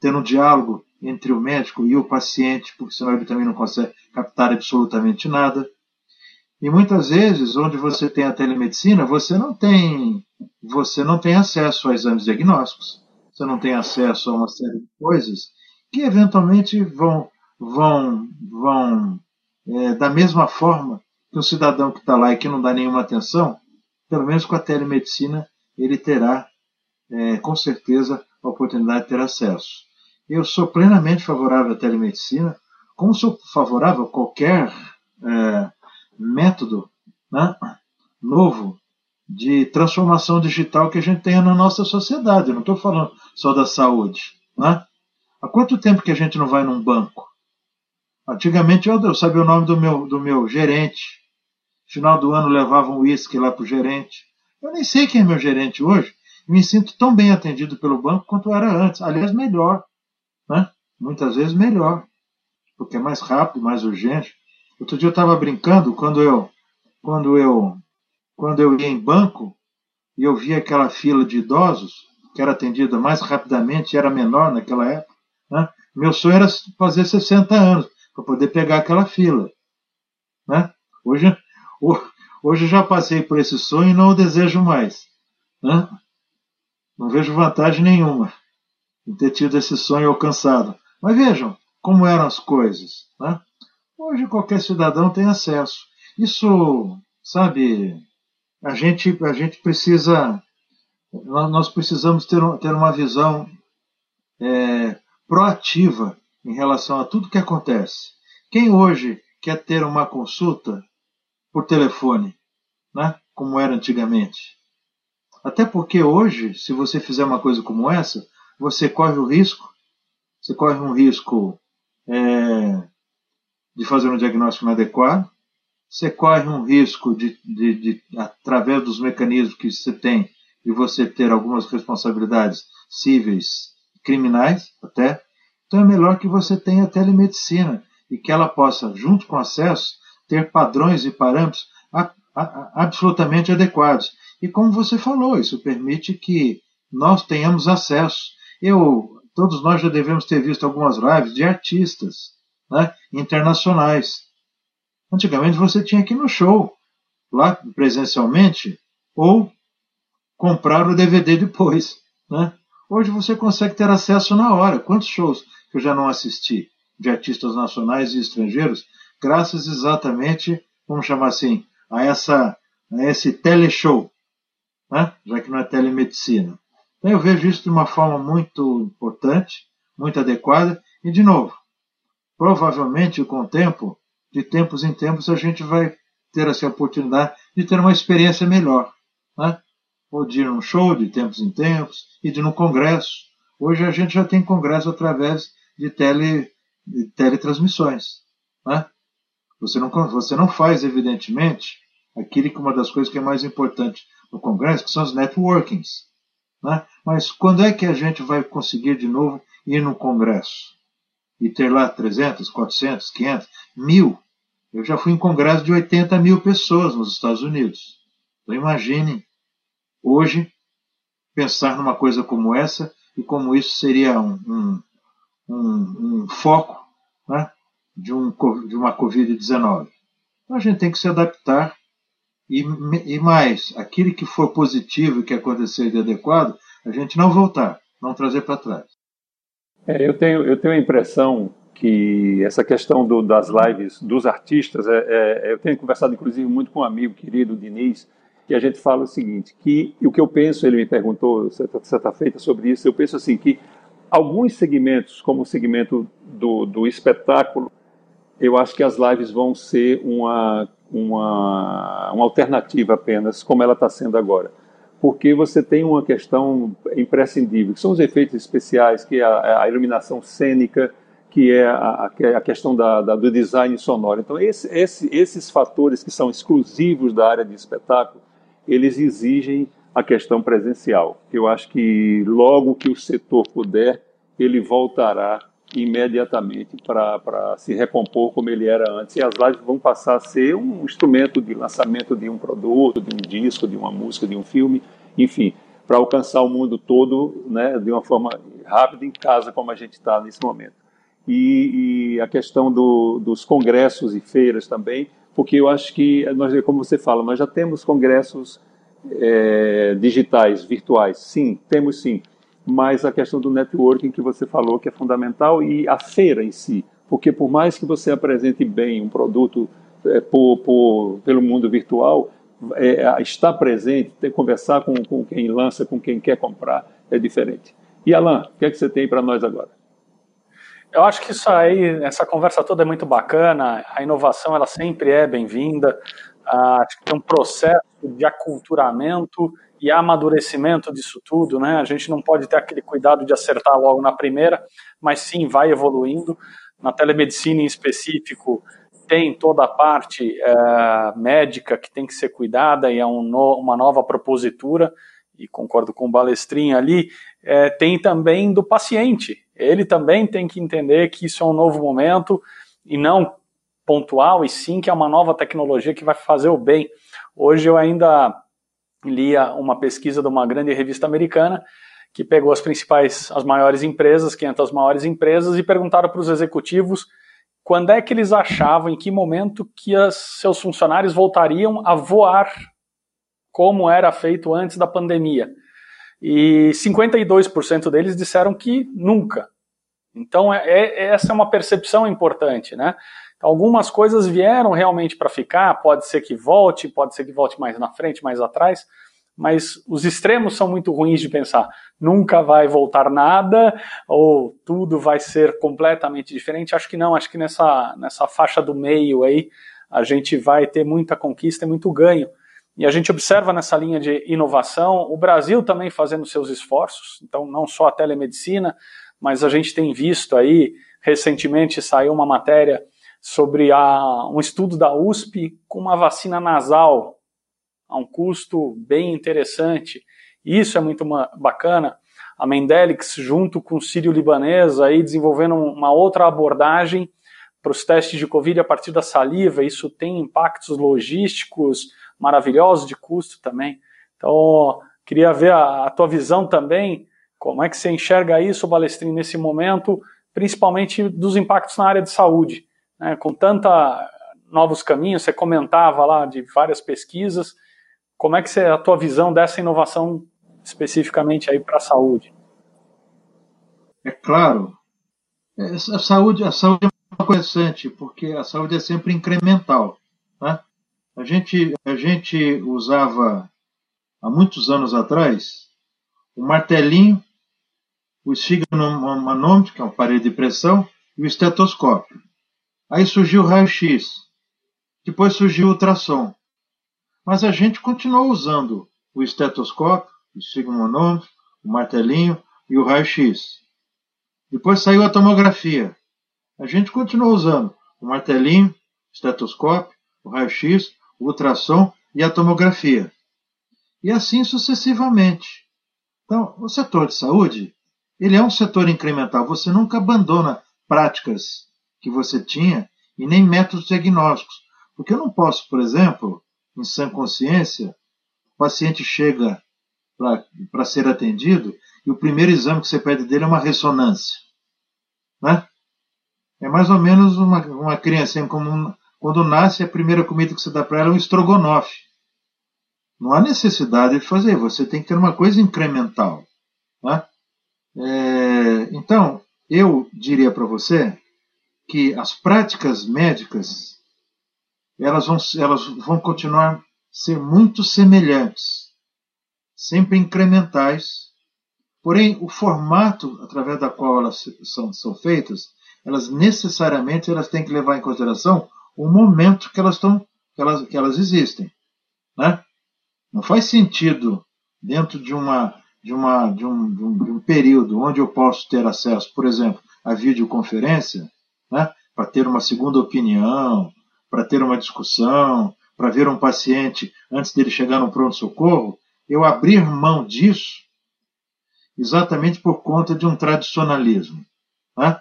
ter um diálogo entre o médico e o paciente, porque senão ele também não consegue captar absolutamente nada. E muitas vezes, onde você tem a telemedicina, você não tem, você não tem acesso a exames diagnósticos, você não tem acesso a uma série de coisas que eventualmente vão, vão, vão é, da mesma forma que um cidadão que está lá e que não dá nenhuma atenção, pelo menos com a telemedicina, ele terá, é, com certeza, a oportunidade de ter acesso. Eu sou plenamente favorável à telemedicina, como sou favorável a qualquer é, método né, novo de transformação digital que a gente tenha na nossa sociedade. Eu não estou falando só da saúde. Né? Há quanto tempo que a gente não vai num banco? Antigamente eu, eu sabia o nome do meu, do meu gerente, Final do ano levava um uísque lá para o gerente. Eu nem sei quem é meu gerente hoje. Me sinto tão bem atendido pelo banco quanto era antes. Aliás, melhor. Né? Muitas vezes melhor. Porque é mais rápido, mais urgente. Outro dia eu estava brincando quando eu, quando eu, quando eu ia em banco e eu via aquela fila de idosos que era atendida mais rapidamente, era menor naquela época. Né? Meu sonho era fazer 60 anos para poder pegar aquela fila. Né? Hoje Hoje já passei por esse sonho e não o desejo mais. Né? Não vejo vantagem nenhuma em ter tido esse sonho alcançado. Mas vejam como eram as coisas. Né? Hoje qualquer cidadão tem acesso. Isso, sabe, a gente, a gente precisa, nós precisamos ter, ter uma visão é, proativa em relação a tudo que acontece. Quem hoje quer ter uma consulta por telefone, né? como era antigamente. Até porque hoje, se você fizer uma coisa como essa, você corre o risco, você corre um risco é, de fazer um diagnóstico inadequado, você corre um risco de, de, de, através dos mecanismos que você tem, de você ter algumas responsabilidades cíveis, criminais até. Então é melhor que você tenha telemedicina e que ela possa, junto com acesso, ter padrões e parâmetros a, a, absolutamente adequados. E como você falou, isso permite que nós tenhamos acesso. Eu, todos nós já devemos ter visto algumas lives de artistas né, internacionais. Antigamente você tinha que ir no show, lá presencialmente, ou comprar o DVD depois. Né? Hoje você consegue ter acesso na hora. Quantos shows que eu já não assisti de artistas nacionais e estrangeiros graças exatamente, vamos chamar assim, a, essa, a esse teleshow, né? já que não é telemedicina. Então eu vejo isso de uma forma muito importante, muito adequada, e de novo, provavelmente com o tempo, de tempos em tempos, a gente vai ter essa oportunidade de ter uma experiência melhor. Né? Ou de ir num show de tempos em tempos, e de ir num congresso. Hoje a gente já tem congresso através de, tele, de teletransmissões. Né? Você não, você não faz, evidentemente, aquilo que uma das coisas que é mais importante no Congresso, que são os networkings. Né? Mas quando é que a gente vai conseguir de novo ir no Congresso? E ter lá 300, 400, 500, mil? Eu já fui em congresso de 80 mil pessoas nos Estados Unidos. Então imagine hoje pensar numa coisa como essa e como isso seria um, um, um, um foco né, de, um, de uma Covid-19. Então a gente tem que se adaptar E, e mais, aquilo que for positivo que acontecer de adequado, a gente não voltar, não trazer para trás. É, eu, tenho, eu tenho a impressão que essa questão do, das lives dos artistas, é, é, eu tenho conversado inclusive muito com um amigo querido, Diniz, e a gente fala o seguinte, que o que eu penso, ele me perguntou certa feita sobre isso, eu penso assim, que alguns segmentos, como o segmento do, do espetáculo, eu acho que as lives vão ser uma, uma, uma alternativa apenas, como ela está sendo agora. Porque você tem uma questão imprescindível, que são os efeitos especiais, que é a, a iluminação cênica, que é a, a questão da, da, do design sonoro. Então, esse, esse, esses fatores que são exclusivos da área de espetáculo, eles exigem a questão presencial. Eu acho que logo que o setor puder, ele voltará imediatamente para se recompor como ele era antes. E as lives vão passar a ser um instrumento de lançamento de um produto, de um disco, de uma música, de um filme, enfim, para alcançar o mundo todo né, de uma forma rápida em casa, como a gente está nesse momento. E, e a questão do, dos congressos e feiras também, porque eu acho que, nós, como você fala, nós já temos congressos é, digitais, virtuais. Sim, temos sim mas a questão do networking que você falou que é fundamental e a feira em si, porque por mais que você apresente bem um produto é, por, por, pelo mundo virtual, é, estar presente, ter, conversar com, com quem lança, com quem quer comprar, é diferente. E Alan, o que é que você tem para nós agora? Eu acho que isso aí, essa conversa toda é muito bacana. A inovação ela sempre é bem-vinda. Ah, acho que tem um processo de aculturamento e amadurecimento disso tudo, né? A gente não pode ter aquele cuidado de acertar logo na primeira, mas sim vai evoluindo. Na telemedicina em específico, tem toda a parte é, médica que tem que ser cuidada e é um no, uma nova propositura, e concordo com o Balestrinho ali, é, tem também do paciente. Ele também tem que entender que isso é um novo momento e não pontual, e sim que é uma nova tecnologia que vai fazer o bem. Hoje eu ainda lia uma pesquisa de uma grande revista americana que pegou as principais, as maiores empresas, 500 maiores empresas, e perguntaram para os executivos quando é que eles achavam, em que momento que as, seus funcionários voltariam a voar como era feito antes da pandemia. E 52% deles disseram que nunca. Então, é, é, essa é uma percepção importante, né? Algumas coisas vieram realmente para ficar, pode ser que volte, pode ser que volte mais na frente, mais atrás, mas os extremos são muito ruins de pensar. Nunca vai voltar nada, ou tudo vai ser completamente diferente. Acho que não, acho que nessa, nessa faixa do meio aí, a gente vai ter muita conquista e muito ganho. E a gente observa nessa linha de inovação o Brasil também fazendo seus esforços, então não só a telemedicina, mas a gente tem visto aí, recentemente saiu uma matéria sobre a, um estudo da USP com uma vacina nasal a um custo bem interessante. Isso é muito bacana. A Mendelix, junto com o Sírio Libanês, aí desenvolvendo uma outra abordagem para os testes de Covid a partir da saliva. Isso tem impactos logísticos maravilhosos de custo também. Então, queria ver a, a tua visão também. Como é que você enxerga isso, Balestrinho, nesse momento, principalmente dos impactos na área de saúde? Né, com tanta novos caminhos, você comentava lá de várias pesquisas, como é que é a tua visão dessa inovação especificamente aí para a saúde? É claro, é, a saúde, a saúde é uma coisa interessante, porque a saúde é sempre incremental. Né? A, gente, a gente usava, há muitos anos atrás, o martelinho, o esfigmomanômetro, que é um aparelho de pressão, e o estetoscópio. Aí surgiu o raio-x. Depois surgiu o ultrassom. Mas a gente continuou usando o estetoscópio, o sigmonômetro, o martelinho e o raio-x. Depois saiu a tomografia. A gente continuou usando o martelinho, o estetoscópio, o raio-x, o ultrassom e a tomografia. E assim sucessivamente. Então, o setor de saúde, ele é um setor incremental. Você nunca abandona práticas que você tinha e nem métodos diagnósticos. Porque eu não posso, por exemplo, em sã consciência, o paciente chega para ser atendido e o primeiro exame que você pede dele é uma ressonância. Né? É mais ou menos uma, uma criança, como um, quando nasce, a primeira comida que você dá para ela é um estrogonofe. não há necessidade de fazer, você tem que ter uma coisa incremental. Né? É, então, eu diria para você que as práticas médicas elas vão, elas vão continuar a ser muito semelhantes, sempre incrementais, porém o formato através da qual elas são, são feitas, elas necessariamente elas têm que levar em consideração o momento que elas estão que elas, que elas existem, né? Não faz sentido dentro de uma de, uma, de, um, de, um, de um período onde eu posso ter acesso, por exemplo, à videoconferência, né, para ter uma segunda opinião, para ter uma discussão, para ver um paciente antes dele chegar no pronto-socorro, eu abrir mão disso exatamente por conta de um tradicionalismo. Né?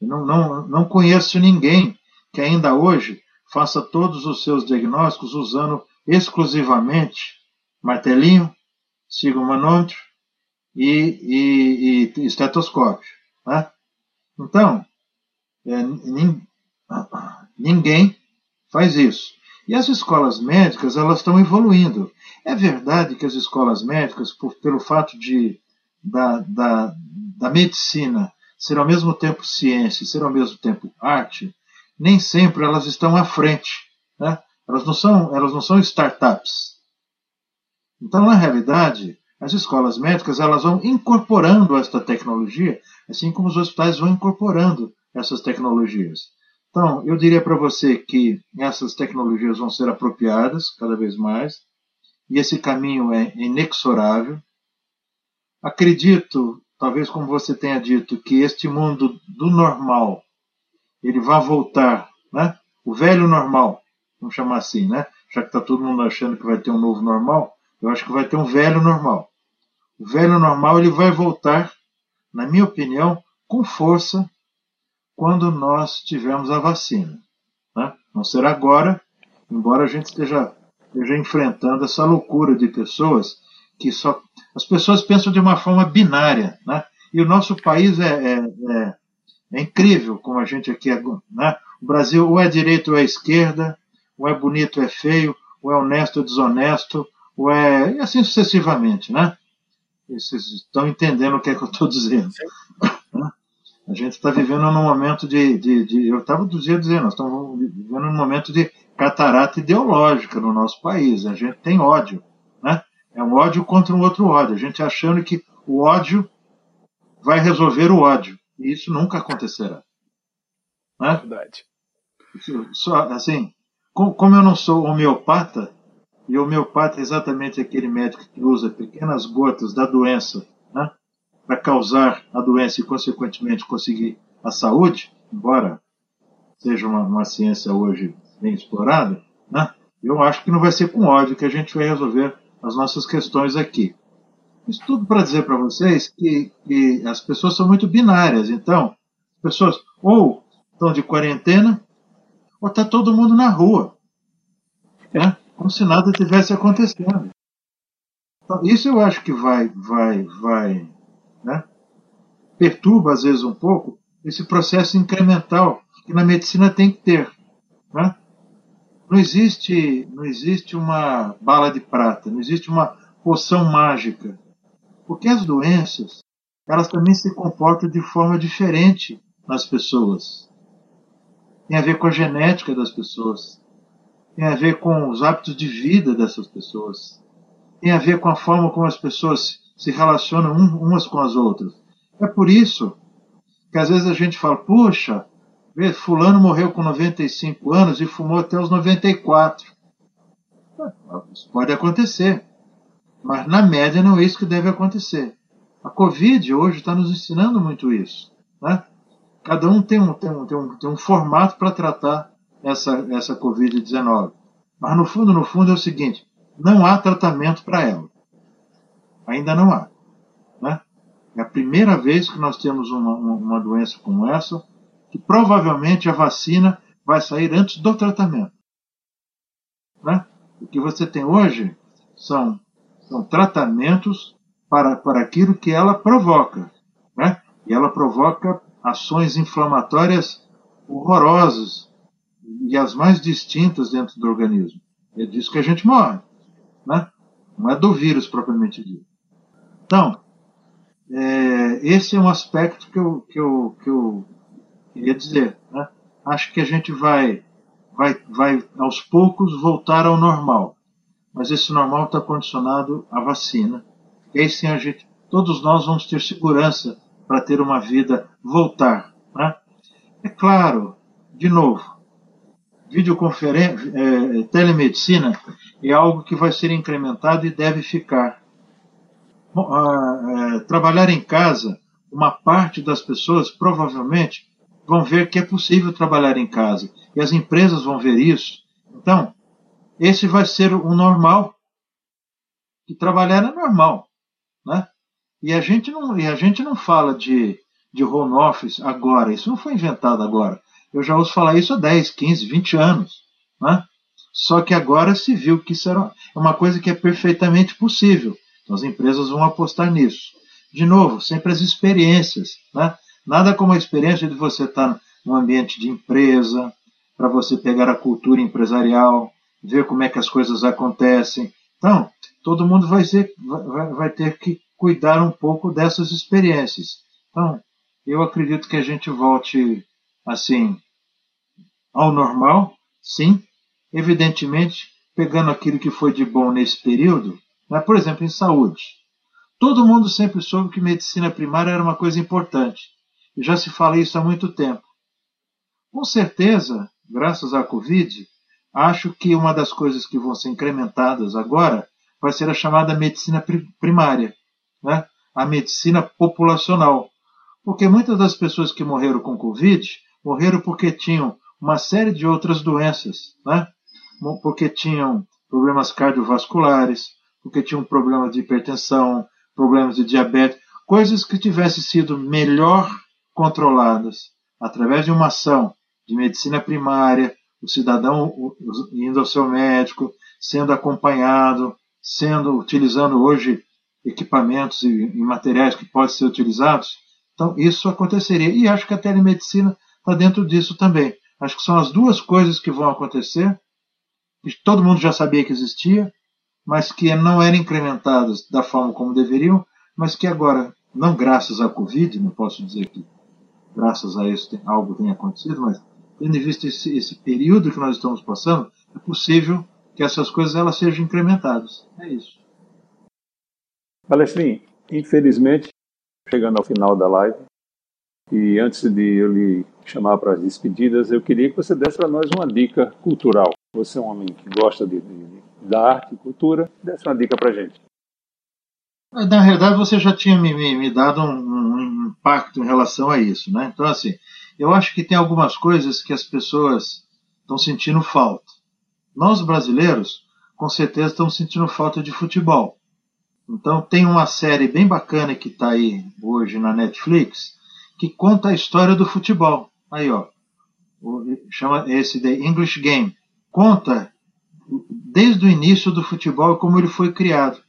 não, não, não conheço ninguém que ainda hoje faça todos os seus diagnósticos usando exclusivamente martelinho, siga o manômetro e, e, e estetoscópio. Né? Então, ninguém faz isso. E as escolas médicas elas estão evoluindo. É verdade que as escolas médicas, por, pelo fato de da, da, da medicina ser ao mesmo tempo ciência ser ao mesmo tempo arte, nem sempre elas estão à frente. Né? Elas, não são, elas não são startups. Então, na realidade, as escolas médicas elas vão incorporando esta tecnologia, assim como os hospitais vão incorporando essas tecnologias. Então, eu diria para você que essas tecnologias vão ser apropriadas cada vez mais, e esse caminho é inexorável. Acredito, talvez como você tenha dito, que este mundo do normal, ele vai voltar, né? O velho normal, vamos chamar assim, né? Já que está todo mundo achando que vai ter um novo normal, eu acho que vai ter um velho normal. O velho normal ele vai voltar, na minha opinião, com força quando nós tivermos a vacina. Né? Não será agora, embora a gente esteja, esteja enfrentando essa loucura de pessoas que só. As pessoas pensam de uma forma binária. Né? E o nosso país é, é, é, é incrível como a gente aqui é. Né? O Brasil ou é direito ou é esquerda, ou é bonito ou é feio, ou é honesto ou desonesto, ou é, e assim sucessivamente, né? Vocês estão entendendo o que é que eu estou dizendo. A gente está vivendo num momento de, de, de eu estava do dia dizendo, nós estamos vivendo num momento de catarata ideológica no nosso país. A gente tem ódio, né? É um ódio contra um outro ódio. A gente achando que o ódio vai resolver o ódio. E isso nunca acontecerá. Né? Verdade. Só, assim, como eu não sou homeopata, e homeopata é exatamente aquele médico que usa pequenas gotas da doença para causar a doença e, consequentemente, conseguir a saúde, embora seja uma, uma ciência hoje bem explorada, né, eu acho que não vai ser com ódio que a gente vai resolver as nossas questões aqui. Isso tudo para dizer para vocês que, que as pessoas são muito binárias. Então, as pessoas ou estão de quarentena ou está todo mundo na rua. Né? como se nada tivesse acontecendo. Então, isso eu acho que vai, vai, vai, né? perturba às vezes um pouco esse processo incremental que na medicina tem que ter. Né? Não existe, não existe uma bala de prata, não existe uma poção mágica, porque as doenças elas também se comportam de forma diferente nas pessoas. Tem a ver com a genética das pessoas tem a ver com os hábitos de vida dessas pessoas, tem a ver com a forma como as pessoas se relacionam umas com as outras. É por isso que às vezes a gente fala, puxa, fulano morreu com 95 anos e fumou até os 94. Isso pode acontecer, mas na média não é isso que deve acontecer. A Covid hoje está nos ensinando muito isso. Né? Cada um tem um, tem um, tem um, tem um formato para tratar essa, essa Covid-19. Mas no fundo, no fundo é o seguinte: não há tratamento para ela. Ainda não há. Né? É a primeira vez que nós temos uma, uma doença como essa, que provavelmente a vacina vai sair antes do tratamento. Né? O que você tem hoje são, são tratamentos para, para aquilo que ela provoca. Né? E ela provoca ações inflamatórias horrorosas e as mais distintas dentro do organismo. É disso que a gente morre. Né? não é do vírus propriamente dito. Então, é, esse é um aspecto que eu, que eu, que eu queria dizer. Né? Acho que a gente vai, vai, vai aos poucos voltar ao normal, mas esse normal está condicionado à vacina. E aí sim a gente, todos nós vamos ter segurança para ter uma vida voltar. Né? É claro, de novo, videoconferência, é, telemedicina é algo que vai ser incrementado e deve ficar. Bom, é, trabalhar em casa, uma parte das pessoas provavelmente vão ver que é possível trabalhar em casa e as empresas vão ver isso. Então, esse vai ser o normal. E trabalhar é normal, né? E a gente não, e a gente não fala de, de home office agora, isso não foi inventado agora. Eu já ouço falar isso há 10, 15, 20 anos. Né? Só que agora se viu que isso era uma coisa que é perfeitamente possível. As empresas vão apostar nisso. De novo, sempre as experiências. Né? Nada como a experiência de você estar num ambiente de empresa, para você pegar a cultura empresarial, ver como é que as coisas acontecem. Então, todo mundo vai, ser, vai, vai ter que cuidar um pouco dessas experiências. Então, eu acredito que a gente volte assim ao normal, sim, evidentemente pegando aquilo que foi de bom nesse período, né? por exemplo, em saúde. Todo mundo sempre soube que medicina primária era uma coisa importante. E já se fala isso há muito tempo. Com certeza, graças à Covid, acho que uma das coisas que vão ser incrementadas agora vai ser a chamada medicina primária, né? a medicina populacional. Porque muitas das pessoas que morreram com Covid morreram porque tinham uma série de outras doenças, né? porque tinham problemas cardiovasculares, porque tinham problemas de hipertensão, problemas de diabetes, coisas que tivessem sido melhor controladas através de uma ação de medicina primária, o cidadão indo ao seu médico, sendo acompanhado, sendo utilizando hoje equipamentos e, materiais que podem ser utilizados. Então, isso aconteceria. E acho que a telemedicina está dentro disso também. Acho que são as duas coisas que vão acontecer, que todo mundo já sabia que existia, mas que não eram incrementadas da forma como deveriam, mas que agora, não graças à Covid, não posso dizer que graças a isso algo tenha acontecido, mas tendo visto esse, esse período que nós estamos passando, é possível que essas coisas elas sejam incrementadas. É isso. Palestrinho, infelizmente, chegando ao final da live, e antes de eu lhe chamar para as despedidas, eu queria que você desse para nós uma dica cultural. Você é um homem que gosta de, de, da arte e cultura, desse uma dica para gente. Na realidade, você já tinha me, me, me dado um, um, impacto em relação a isso, né? Então, assim, eu acho que tem algumas coisas que as pessoas estão sentindo falta. Nós, brasileiros, com certeza estamos sentindo falta de futebol. Então tem uma série bem bacana que está aí hoje na Netflix que conta a história do futebol. Aí, ó, chama esse The English Game. Conta desde o início do futebol como ele foi criado.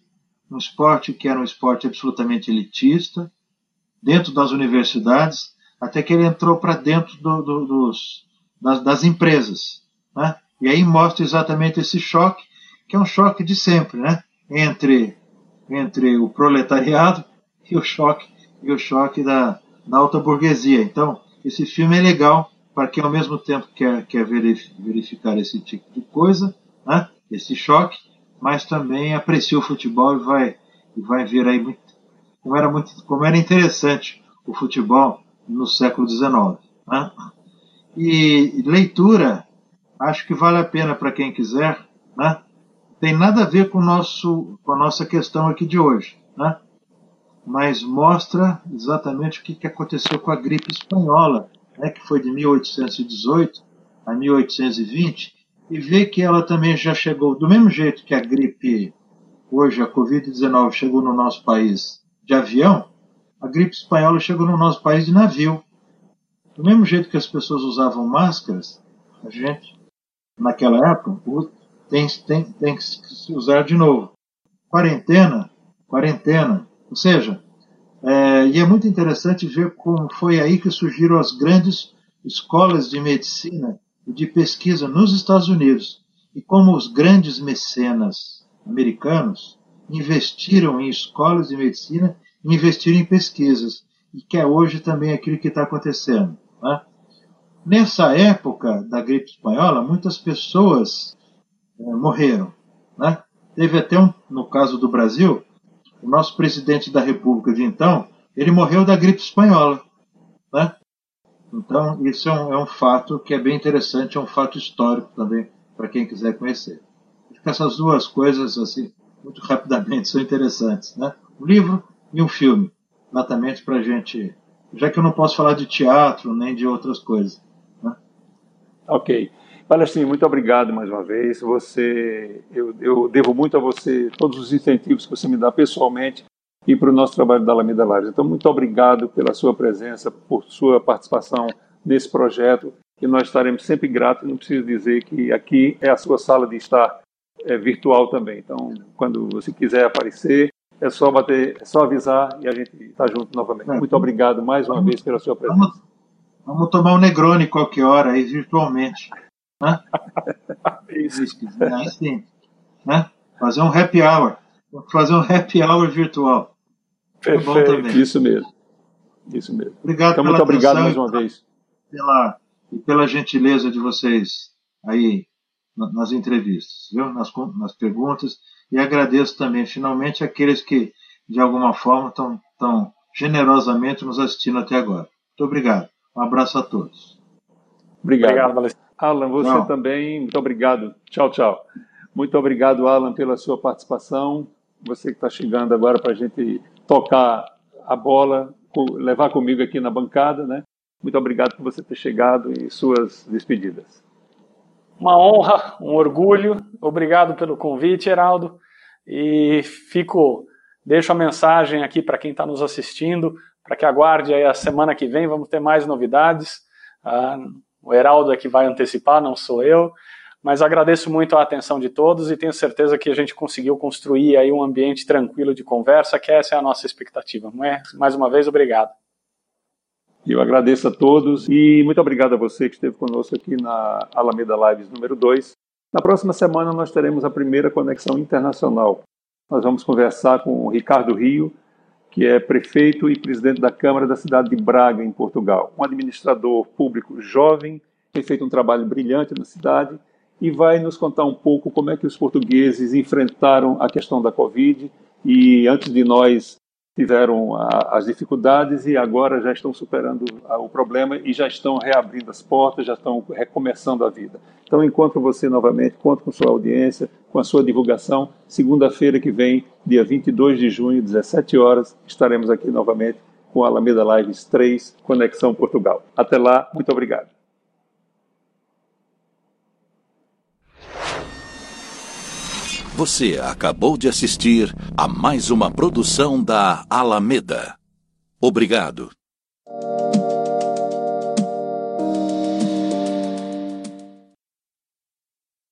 Um esporte que era um esporte absolutamente elitista, dentro das universidades, até que ele entrou para dentro do, do, dos, das, das, empresas. Né? E aí mostra exatamente esse choque, que é um choque de sempre, né? entre entre o proletariado e o choque e o choque da, da alta burguesia. Então, esse filme é legal para quem ao mesmo tempo quer, quer verificar esse tipo de coisa, né? esse choque, mas também aprecia o futebol e vai, e vai ver aí muito, como, era muito, como era interessante o futebol no século XIX. Né? E leitura, acho que vale a pena para quem quiser, né? tem nada a ver com, nosso, com a nossa questão aqui de hoje, né? mas mostra exatamente o que, que aconteceu com a gripe espanhola, né? que foi de 1818 a 1820, e vê que ela também já chegou, do mesmo jeito que a gripe, hoje a Covid-19 chegou no nosso país de avião, a gripe espanhola chegou no nosso país de navio. Do mesmo jeito que as pessoas usavam máscaras, a gente, naquela época, tem, tem, tem que se usar de novo. Quarentena, quarentena. Ou seja, é, e é muito interessante ver como foi aí que surgiram as grandes escolas de medicina e de pesquisa nos Estados Unidos e como os grandes mecenas americanos investiram em escolas de medicina, investiram em pesquisas, e que é hoje também aquilo que está acontecendo. Né? Nessa época da gripe espanhola, muitas pessoas é, morreram. Né? Teve até um, no caso do Brasil, o nosso presidente da República de então, ele morreu da gripe espanhola. Né? Então, isso é um, é um fato que é bem interessante, é um fato histórico também, para quem quiser conhecer. Essas duas coisas, assim, muito rapidamente, (laughs) são interessantes. Né? Um livro e um filme, exatamente para a gente. Já que eu não posso falar de teatro nem de outras coisas. Né? Ok. Palestrinho, muito obrigado mais uma vez. Você, eu, eu, devo muito a você todos os incentivos que você me dá pessoalmente e para o nosso trabalho da Alameda Lives. Então, muito obrigado pela sua presença, por sua participação nesse projeto, e nós estaremos sempre gratos. Não preciso dizer que aqui é a sua sala de estar é, virtual também. Então, quando você quiser aparecer, é só bater, é só avisar e a gente está junto novamente. É. Muito obrigado mais uma vez pela sua presença. Vamos, vamos tomar um Negroni qualquer hora aí virtualmente. Né? Isso. Sim. Né? Fazer um happy hour. Fazer um happy hour virtual. Perfeito. Isso mesmo. Isso mesmo. Obrigado então, muito obrigado mais uma vez. Pela, e pela gentileza de vocês aí nas entrevistas, viu? Nas, nas perguntas. E agradeço também, finalmente, aqueles que, de alguma forma, estão tão generosamente nos assistindo até agora. Muito obrigado. Um abraço a todos. Obrigado. Obrigado, Alan, você Não. também. Muito obrigado. Tchau, tchau. Muito obrigado, Alan, pela sua participação. Você que está chegando agora para a gente tocar a bola, levar comigo aqui na bancada, né? Muito obrigado por você ter chegado e suas despedidas. Uma honra, um orgulho. Obrigado pelo convite, Heraldo. E fico, deixo a mensagem aqui para quem está nos assistindo, para que aguarde aí a semana que vem, vamos ter mais novidades. Ah, o Heraldo é que vai antecipar, não sou eu. Mas agradeço muito a atenção de todos e tenho certeza que a gente conseguiu construir aí um ambiente tranquilo de conversa, que essa é a nossa expectativa. Mais uma vez, obrigado. Eu agradeço a todos e muito obrigado a você que esteve conosco aqui na Alameda Lives número 2. Na próxima semana nós teremos a primeira conexão internacional. Nós vamos conversar com o Ricardo Rio, que é prefeito e presidente da Câmara da cidade de Braga, em Portugal. Um administrador público jovem, tem feito um trabalho brilhante na cidade e vai nos contar um pouco como é que os portugueses enfrentaram a questão da Covid e antes de nós tiveram a, as dificuldades e agora já estão superando a, o problema e já estão reabrindo as portas, já estão recomeçando a vida. Então encontro você novamente, conto com sua audiência, com a sua divulgação. Segunda-feira que vem, dia 22 de junho, 17 horas, estaremos aqui novamente com a Alameda Lives 3, Conexão Portugal. Até lá, muito obrigado. Você acabou de assistir a mais uma produção da Alameda. Obrigado.